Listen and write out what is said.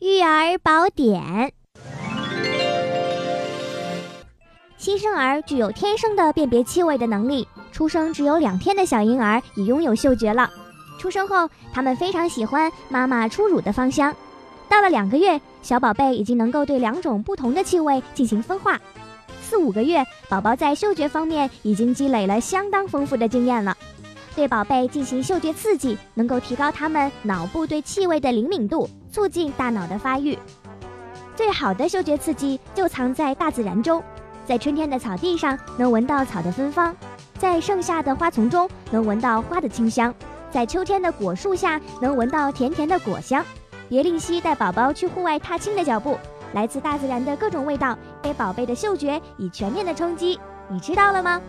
育儿宝典。新生儿具有天生的辨别气味的能力，出生只有两天的小婴儿已拥有嗅觉了。出生后，他们非常喜欢妈妈初乳的芳香。到了两个月，小宝贝已经能够对两种不同的气味进行分化。四五个月，宝宝在嗅觉方面已经积累了相当丰富的经验了。对宝贝进行嗅觉刺激，能够提高他们脑部对气味的灵敏度，促进大脑的发育。最好的嗅觉刺激就藏在大自然中，在春天的草地上能闻到草的芬芳，在盛夏的花丛中能闻到花的清香，在秋天的果树下能闻到甜甜的果香。别吝惜带宝宝去户外踏青的脚步，来自大自然的各种味道，给宝贝的嗅觉以全面的冲击。你知道了吗？